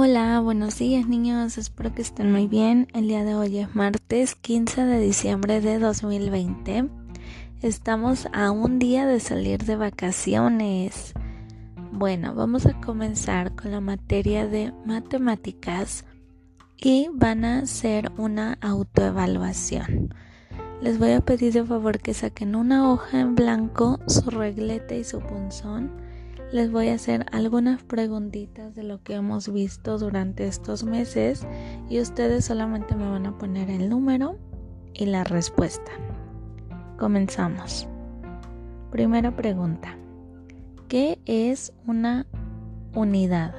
Hola, buenos días niños, espero que estén muy bien. El día de hoy es martes 15 de diciembre de 2020. Estamos a un día de salir de vacaciones. Bueno, vamos a comenzar con la materia de matemáticas y van a hacer una autoevaluación. Les voy a pedir de favor que saquen una hoja en blanco, su reglete y su punzón les voy a hacer algunas preguntitas de lo que hemos visto durante estos meses y ustedes solamente me van a poner el número y la respuesta. Comenzamos. Primera pregunta. ¿Qué es una unidad?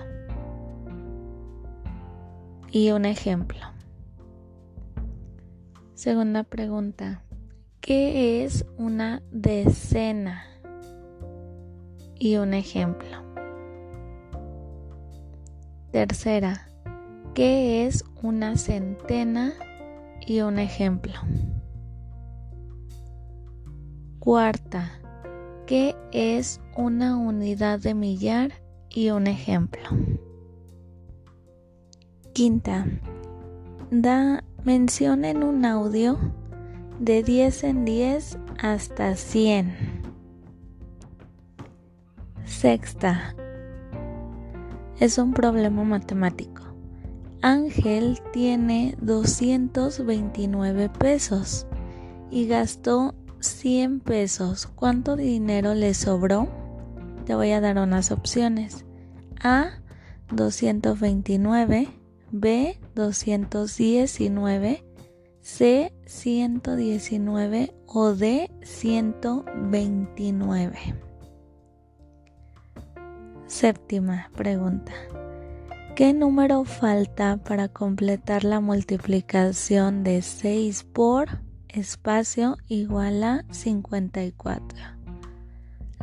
Y un ejemplo. Segunda pregunta. ¿Qué es una decena? Y un ejemplo. Tercera, ¿qué es una centena y un ejemplo? Cuarta, ¿qué es una unidad de millar y un ejemplo? Quinta, da mención en un audio de 10 en 10 hasta 100. Sexta. Es un problema matemático. Ángel tiene 229 pesos y gastó 100 pesos. ¿Cuánto dinero le sobró? Te voy a dar unas opciones. A 229, B 219, C 119 o D 129. Séptima pregunta. ¿Qué número falta para completar la multiplicación de 6 por espacio igual a 54?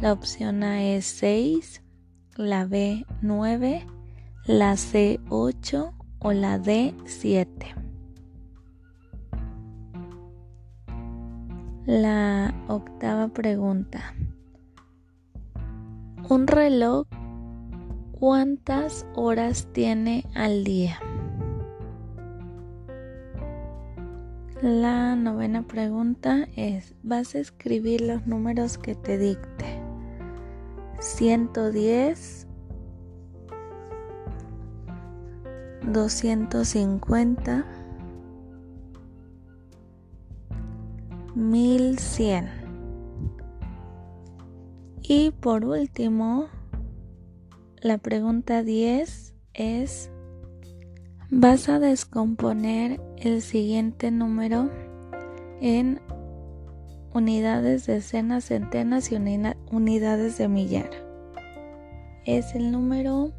La opción A es 6, la B 9, la C 8 o la D 7. La octava pregunta. Un reloj ¿Cuántas horas tiene al día? La novena pregunta es, vas a escribir los números que te dicte. 110, 250, 1100. Y por último, la pregunta 10 es, vas a descomponer el siguiente número en unidades, decenas, centenas y unidades de millar. Es el número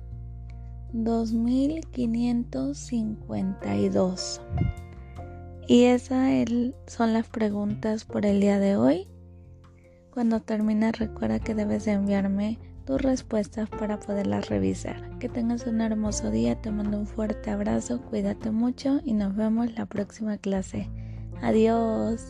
2552. Y esas son las preguntas por el día de hoy. Cuando termines recuerda que debes de enviarme tus respuestas para poderlas revisar. Que tengas un hermoso día, te mando un fuerte abrazo, cuídate mucho y nos vemos la próxima clase. Adiós.